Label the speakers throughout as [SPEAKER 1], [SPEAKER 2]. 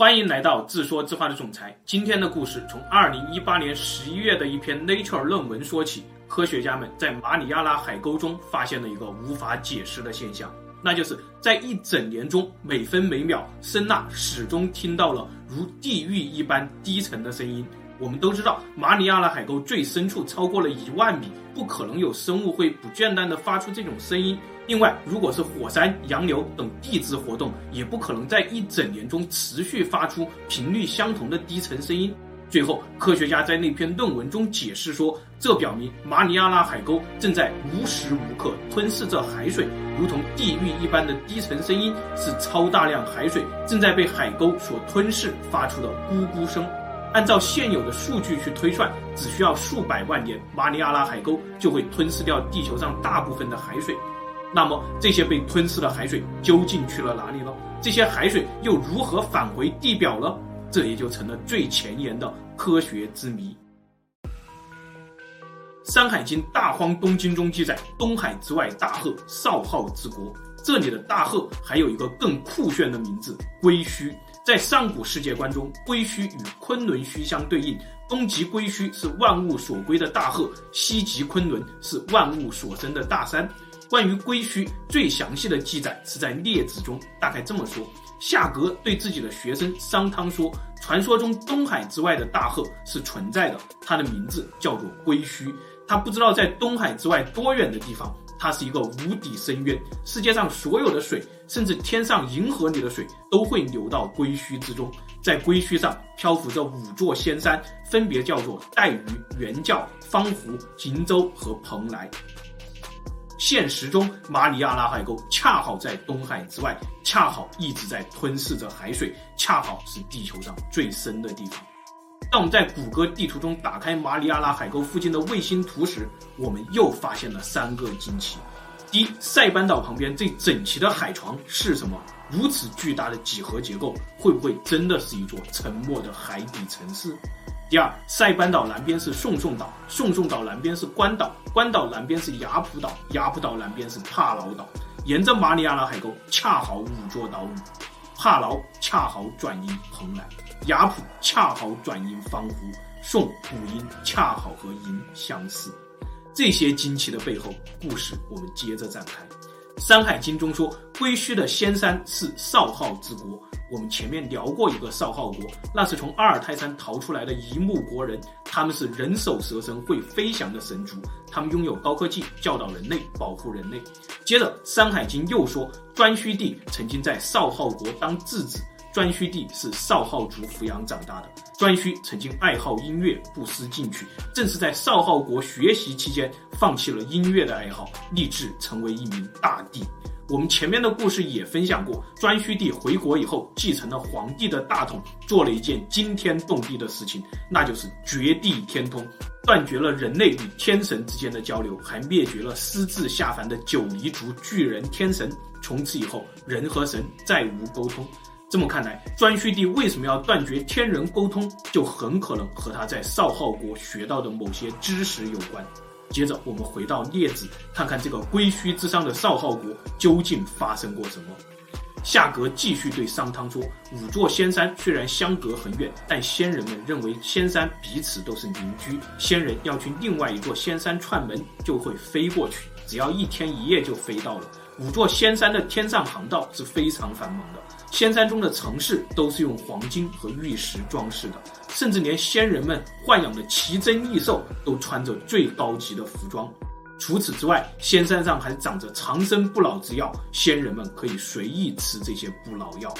[SPEAKER 1] 欢迎来到自说自话的总裁。今天的故事从二零一八年十一月的一篇 Nature 论文说起。科学家们在马里亚纳海沟中发现了一个无法解释的现象，那就是在一整年中，每分每秒，声纳始终听到了如地狱一般低沉的声音。我们都知道，马里亚纳海沟最深处超过了一万米，不可能有生物会不间断地发出这种声音。另外，如果是火山、洋流等地质活动，也不可能在一整年中持续发出频率相同的低沉声音。最后，科学家在那篇论文中解释说，这表明马里亚纳海沟正在无时无刻吞噬着海水，如同地狱一般的低沉声音，是超大量海水正在被海沟所吞噬发出的咕咕声。按照现有的数据去推算，只需要数百万年，马里亚纳海沟就会吞噬掉地球上大部分的海水。那么这些被吞噬的海水究竟去了哪里呢？这些海水又如何返回地表呢？这也就成了最前沿的科学之谜。《山海经·大荒东经》中记载，东海之外大壑，少昊之国。这里的大壑还有一个更酷炫的名字——归墟。在上古世界观中，归墟与昆仑虚相对应，东极归墟是万物所归的大壑，西极昆仑是万物所生的大山。关于归墟最详细的记载是在《列子》中，大概这么说：夏革对自己的学生商汤说，传说中东海之外的大壑是存在的，它的名字叫做归墟。他不知道在东海之外多远的地方，它是一个无底深渊，世界上所有的水，甚至天上银河里的水，都会流到归墟之中。在归墟上漂浮着五座仙山，分别叫做岱舆、圆教、方湖、瀛洲和蓬莱。现实中，马里亚纳海沟恰好在东海之外，恰好一直在吞噬着海水，恰好是地球上最深的地方。当我们在谷歌地图中打开马里亚纳海沟附近的卫星图时，我们又发现了三个惊奇：第一，塞班岛旁边这整齐的海床是什么？如此巨大的几何结构，会不会真的是一座沉没的海底城市？第二，塞班岛南边是宋宋岛，宋宋岛南边是关岛，关岛南边是雅普岛，雅普岛南边是帕劳岛。沿着马里亚纳海沟，恰好五座岛屿，帕劳恰好转音蓬莱，雅普恰好转音方湖，宋古音恰好和音相似。这些惊奇的背后故事，我们接着展开。《山海经》中说，归墟的仙山是少昊之国。我们前面聊过一个少昊国，那是从阿尔泰山逃出来的一目国人，他们是人首蛇身、会飞翔的神族，他们拥有高科技，教导人类，保护人类。接着，《山海经》又说，颛顼帝曾经在少昊国当质子，颛顼帝是少昊族抚养长大的。颛顼曾经爱好音乐，不思进取，正是在少昊国学习期间，放弃了音乐的爱好，立志成为一名大帝。我们前面的故事也分享过，颛顼帝回国以后，继承了皇帝的大统，做了一件惊天动地的事情，那就是绝地天通，断绝了人类与天神之间的交流，还灭绝了私自下凡的九黎族巨人天神。从此以后，人和神再无沟通。这么看来，颛顼帝为什么要断绝天人沟通，就很可能和他在少昊国学到的某些知识有关。接着，我们回到列子，看看这个归墟之上的少昊国究竟发生过什么。夏革继续对商汤说：“五座仙山虽然相隔很远，但仙人们认为仙山彼此都是邻居。仙人要去另外一座仙山串门，就会飞过去，只要一天一夜就飞到了。五座仙山的天上航道是非常繁忙的。”仙山中的城市都是用黄金和玉石装饰的，甚至连仙人们豢养的奇珍异兽都穿着最高级的服装。除此之外，仙山上还长着长生不老之药，仙人们可以随意吃这些不老药。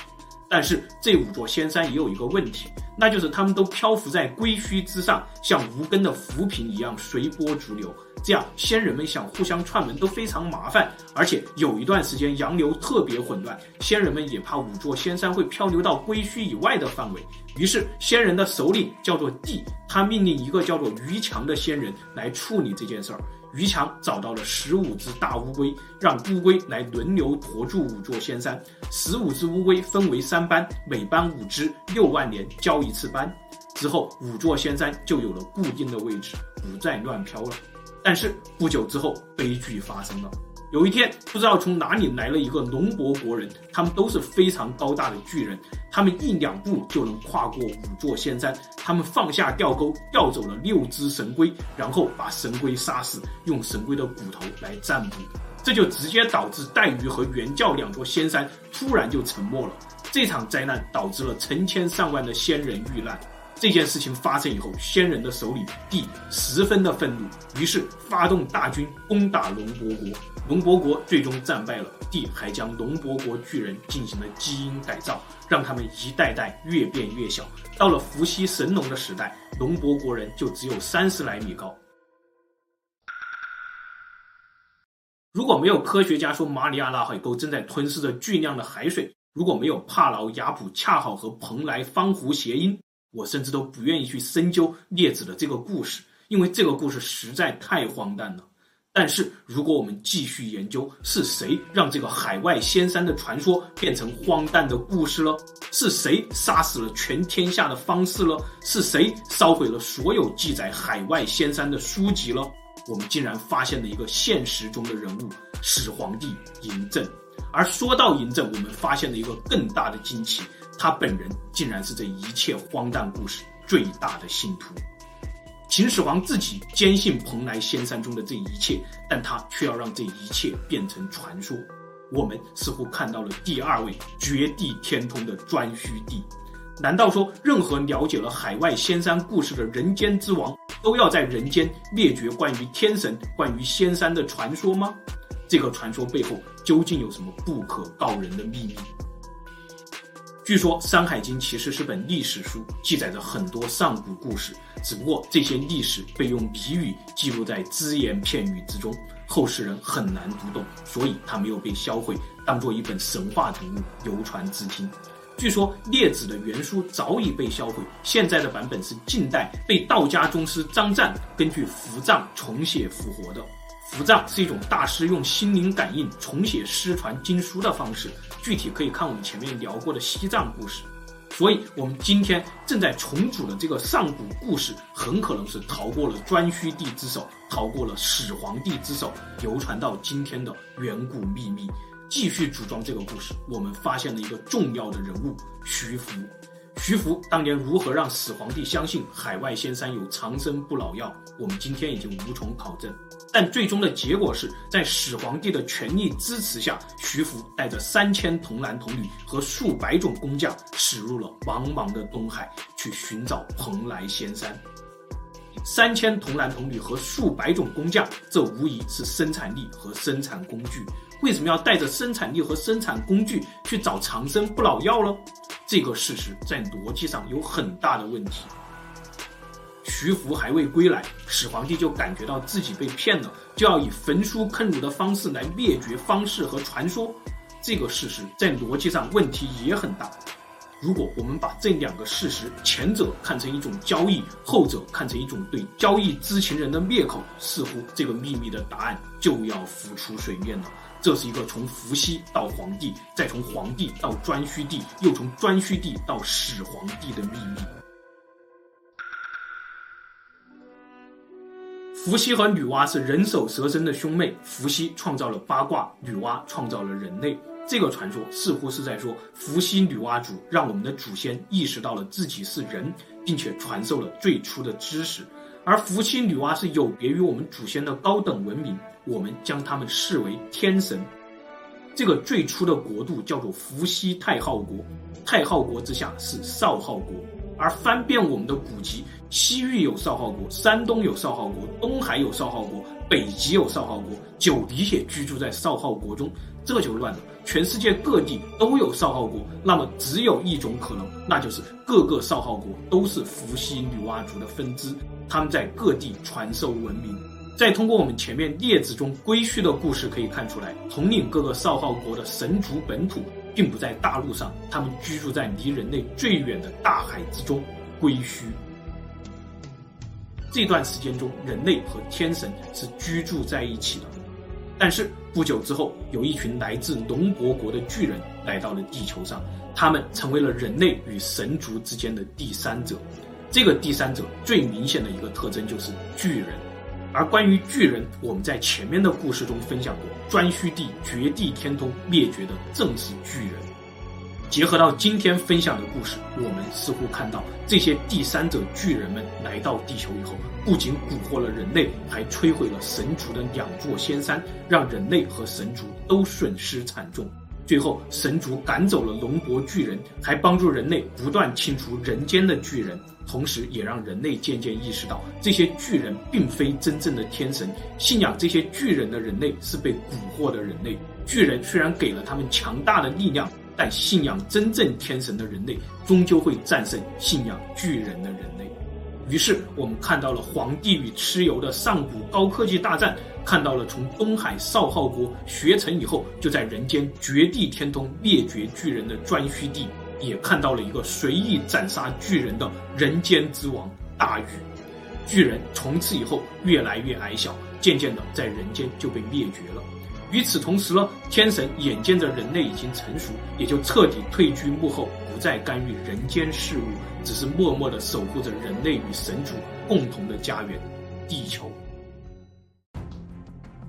[SPEAKER 1] 但是这五座仙山也有一个问题，那就是他们都漂浮在归墟之上，像无根的浮萍一样随波逐流。这样仙人们想互相串门都非常麻烦，而且有一段时间洋流特别混乱，仙人们也怕五座仙山会漂流到归墟以外的范围。于是仙人的首领叫做帝，他命令一个叫做于强的仙人来处理这件事儿。于强找到了十五只大乌龟，让乌龟来轮流驮住五座仙山。十五只乌龟分为三班，每班五只，六万年交一次班。之后，五座仙山就有了固定的位置，不再乱飘了。但是不久之后，悲剧发生了。有一天，不知道从哪里来了一个龙伯国人，他们都是非常高大的巨人，他们一两步就能跨过五座仙山。他们放下吊钩，钓走了六只神龟，然后把神龟杀死，用神龟的骨头来占卜，这就直接导致带鱼和原教两座仙山突然就沉没了。这场灾难导致了成千上万的仙人遇难。这件事情发生以后，仙人的首领帝十分的愤怒，于是发动大军攻打龙伯国。龙伯国最终战败了，帝还将龙伯国巨人进行了基因改造，让他们一代代越变越小。到了伏羲神农的时代，龙伯国人就只有三十来米高。如果没有科学家说马里亚纳海沟正在吞噬着巨量的海水，如果没有帕劳雅普恰好和蓬莱方湖谐音。我甚至都不愿意去深究列子的这个故事，因为这个故事实在太荒诞了。但是，如果我们继续研究，是谁让这个海外仙山的传说变成荒诞的故事了？是谁杀死了全天下的方士了？是谁烧毁了所有记载海外仙山的书籍了？我们竟然发现了一个现实中的人物——始皇帝嬴政。而说到嬴政，我们发现了一个更大的惊奇。他本人竟然是这一切荒诞故事最大的信徒。秦始皇自己坚信蓬莱仙山中的这一切，但他却要让这一切变成传说。我们似乎看到了第二位绝地天通的颛顼帝。难道说任何了解了海外仙山故事的人间之王，都要在人间灭绝关于天神、关于仙山的传说吗？这个传说背后究竟有什么不可告人的秘密？据说《山海经》其实是本历史书，记载着很多上古故事，只不过这些历史被用俚语记录在只言片语之中，后世人很难读懂，所以它没有被销毁，当做一本神话读物流传至今。据说《列子》的原书早已被销毁，现在的版本是近代被道家宗师张湛根据符藏重写复活的。符藏是一种大师用心灵感应重写失传经书的方式。具体可以看我们前面聊过的西藏故事，所以我们今天正在重组的这个上古故事，很可能是逃过了颛顼帝之手，逃过了始皇帝之手，流传到今天的远古秘密。继续组装这个故事，我们发现了一个重要的人物徐福。徐福当年如何让始皇帝相信海外仙山有长生不老药？我们今天已经无从考证。但最终的结果是在始皇帝的全力支持下，徐福带着三千童男童女和数百种工匠，驶入了茫茫的东海，去寻找蓬莱仙山。三千童男童女和数百种工匠，这无疑是生产力和生产工具。为什么要带着生产力和生产工具去找长生不老药呢？这个事实在逻辑上有很大的问题。徐福还未归来，始皇帝就感觉到自己被骗了，就要以焚书坑儒的方式来灭绝方士和传说。这个事实在逻辑上问题也很大。如果我们把这两个事实，前者看成一种交易，后者看成一种对交易知情人的灭口，似乎这个秘密的答案就要浮出水面了。这是一个从伏羲到黄帝，再从黄帝到颛顼帝，又从颛顼帝到始皇帝的秘密。伏羲和女娲是人首蛇身的兄妹，伏羲创造了八卦，女娲创造了人类。这个传说似乎是在说，伏羲女娲族让我们的祖先意识到了自己是人，并且传授了最初的知识。而伏羲女娲是有别于我们祖先的高等文明，我们将他们视为天神。这个最初的国度叫做伏羲太昊国，太昊国之下是少昊国。而翻遍我们的古籍，西域有少昊国，山东有少昊国，东海有少昊国，北极有少昊国，九黎也居住在少昊国中，这就乱了。全世界各地都有少昊国，那么只有一种可能，那就是各个少昊国都是伏羲女娲族的分支，他们在各地传授文明。再通过我们前面列子中归墟的故事可以看出来，统领各个少昊国的神族本土。并不在大陆上，他们居住在离人类最远的大海之中，归墟。这段时间中，人类和天神是居住在一起的。但是不久之后，有一群来自龙伯国的巨人来到了地球上，他们成为了人类与神族之间的第三者。这个第三者最明显的一个特征就是巨人。而关于巨人，我们在前面的故事中分享过，颛顼帝绝地天通灭绝的正是巨人。结合到今天分享的故事，我们似乎看到这些第三者巨人们来到地球以后，不仅蛊惑了人类，还摧毁了神族的两座仙山，让人类和神族都损失惨重。最后，神族赶走了龙国巨人，还帮助人类不断清除人间的巨人，同时也让人类渐渐意识到，这些巨人并非真正的天神。信仰这些巨人的人类是被蛊惑的人类。巨人虽然给了他们强大的力量，但信仰真正天神的人类，终究会战胜信仰巨人的人类。于是，我们看到了黄帝与蚩尤的上古高科技大战。看到了从东海少昊国学成以后，就在人间绝地天通灭绝巨人的颛顼帝，也看到了一个随意斩杀巨人的人间之王大禹。巨人从此以后越来越矮小，渐渐的在人间就被灭绝了。与此同时呢，天神眼见着人类已经成熟，也就彻底退居幕后，不再干预人间事务，只是默默的守护着人类与神族共同的家园——地球。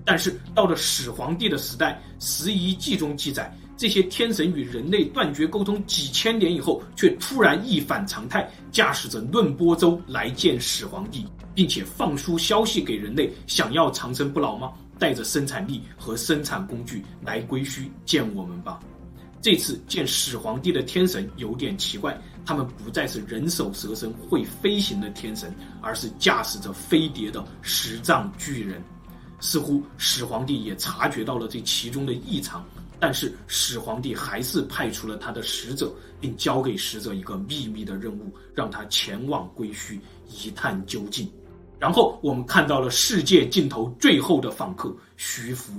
[SPEAKER 1] 但是到了始皇帝的时代，《时遗记》中记载，这些天神与人类断绝沟通几千年以后，却突然一反常态，驾驶着论波舟来见始皇帝，并且放出消息给人类：想要长生不老吗？带着生产力和生产工具来归墟见我们吧。这次见始皇帝的天神有点奇怪，他们不再是人首蛇身会飞行的天神，而是驾驶着飞碟的十丈巨人。似乎始皇帝也察觉到了这其中的异常，但是始皇帝还是派出了他的使者，并交给使者一个秘密的任务，让他前往归墟一探究竟。然后我们看到了世界尽头最后的访客徐福。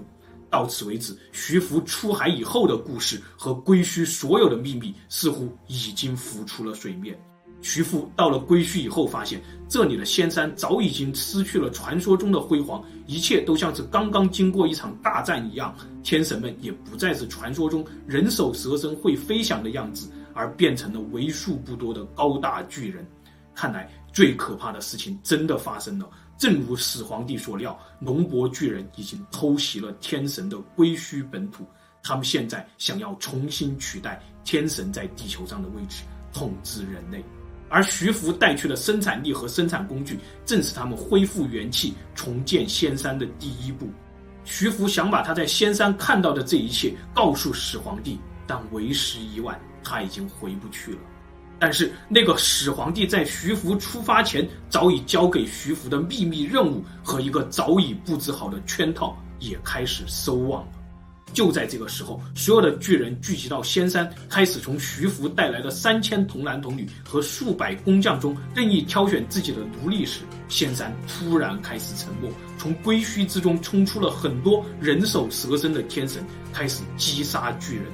[SPEAKER 1] 到此为止，徐福出海以后的故事和归墟所有的秘密似乎已经浮出了水面。徐福到了归墟以后，发现这里的仙山早已经失去了传说中的辉煌，一切都像是刚刚经过一场大战一样。天神们也不再是传说中人首蛇身会飞翔的样子，而变成了为数不多的高大巨人。看来最可怕的事情真的发生了，正如始皇帝所料，龙伯巨人已经偷袭了天神的归墟本土，他们现在想要重新取代天神在地球上的位置，统治人类。而徐福带去的生产力和生产工具，正是他们恢复元气、重建仙山的第一步。徐福想把他在仙山看到的这一切告诉始皇帝，但为时已晚，他已经回不去了。但是那个始皇帝在徐福出发前，早已交给徐福的秘密任务和一个早已布置好的圈套，也开始收网了。就在这个时候，所有的巨人聚集到仙山，开始从徐福带来的三千童男童女和数百工匠中任意挑选自己的奴隶时，仙山突然开始沉默。从归墟之中冲出了很多人首蛇身的天神，开始击杀巨人。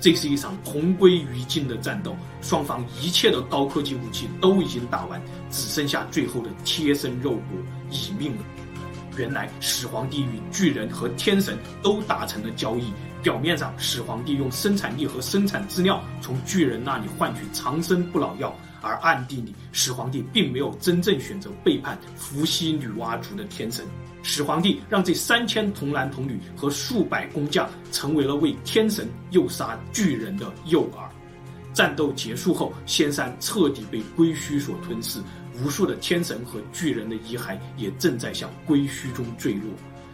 [SPEAKER 1] 这是一场同归于尽的战斗，双方一切的高科技武器都已经打完，只剩下最后的贴身肉搏，以命了。原来始皇帝与巨人和天神都达成了交易。表面上，始皇帝用生产力和生产资料从巨人那里换取长生不老药，而暗地里，始皇帝并没有真正选择背叛伏羲女娲族的天神。始皇帝让这三千童男童女和数百工匠成为了为天神诱杀巨人的诱饵。战斗结束后，仙山彻底被归墟所吞噬。无数的天神和巨人的遗骸也正在向归墟中坠落，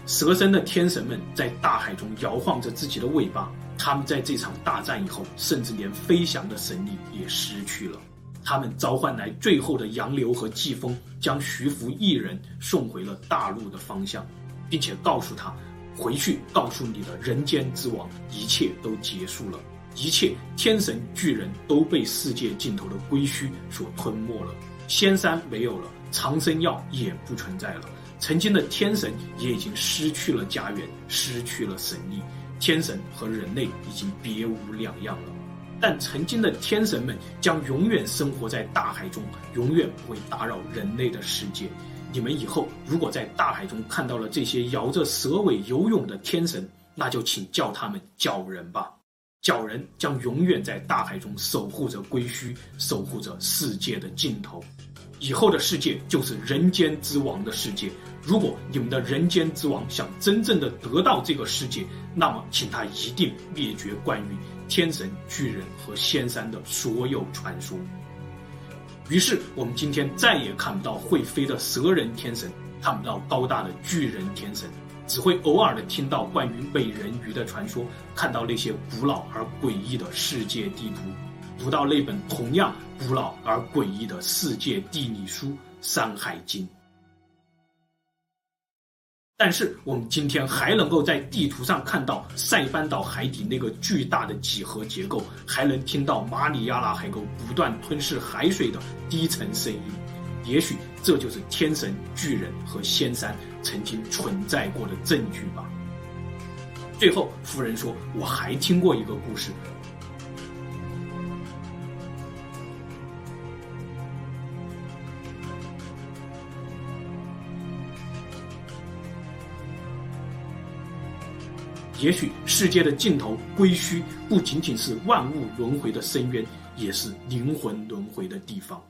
[SPEAKER 1] 蛇身的天神们在大海中摇晃着自己的尾巴。他们在这场大战以后，甚至连飞翔的神力也失去了。他们召唤来最后的洋流和季风，将徐福一人送回了大陆的方向，并且告诉他，回去告诉你的人间之王，一切都结束了，一切天神巨人都被世界尽头的归墟所吞没了。仙山没有了，长生药也不存在了。曾经的天神也已经失去了家园，失去了神力。天神和人类已经别无两样了。但曾经的天神们将永远生活在大海中，永远不会打扰人类的世界。你们以后如果在大海中看到了这些摇着蛇尾游泳的天神，那就请叫他们角人吧。鲛人将永远在大海中守护着归墟，守护着世界的尽头。以后的世界就是人间之王的世界。如果你们的人间之王想真正的得到这个世界，那么请他一定灭绝关于天神、巨人和仙山的所有传说。于是，我们今天再也看不到会飞的蛇人天神，看不到高大的巨人天神，只会偶尔的听到关于美人鱼的传说，看到那些古老而诡异的世界地图，读到那本同样古老而诡异的世界地理书《山海经》。但是我们今天还能够在地图上看到塞班岛海底那个巨大的几何结构，还能听到马里亚纳海沟不断吞噬海水的低沉声音。也许这就是天神、巨人和仙山曾经存在过的证据吧。最后，夫人说：“我还听过一个故事。”也许世界的尽头归墟，不仅仅是万物轮回的深渊，也是灵魂轮回的地方。